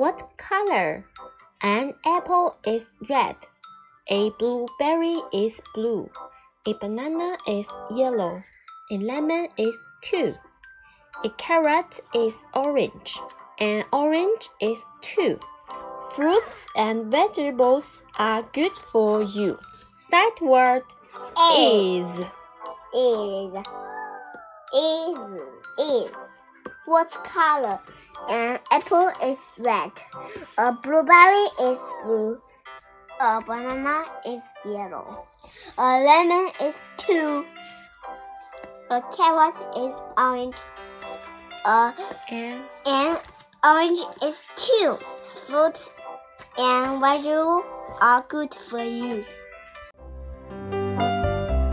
What color? An apple is red. A blueberry is blue. A banana is yellow. A lemon is too. A carrot is orange. An orange is too. Fruits and vegetables are good for you. Sight word is. is is is what color? An apple is red. A blueberry is blue. A banana is yellow. A lemon is too. A carrot is orange. A And an orange is too. Fruits and vegetables are good for you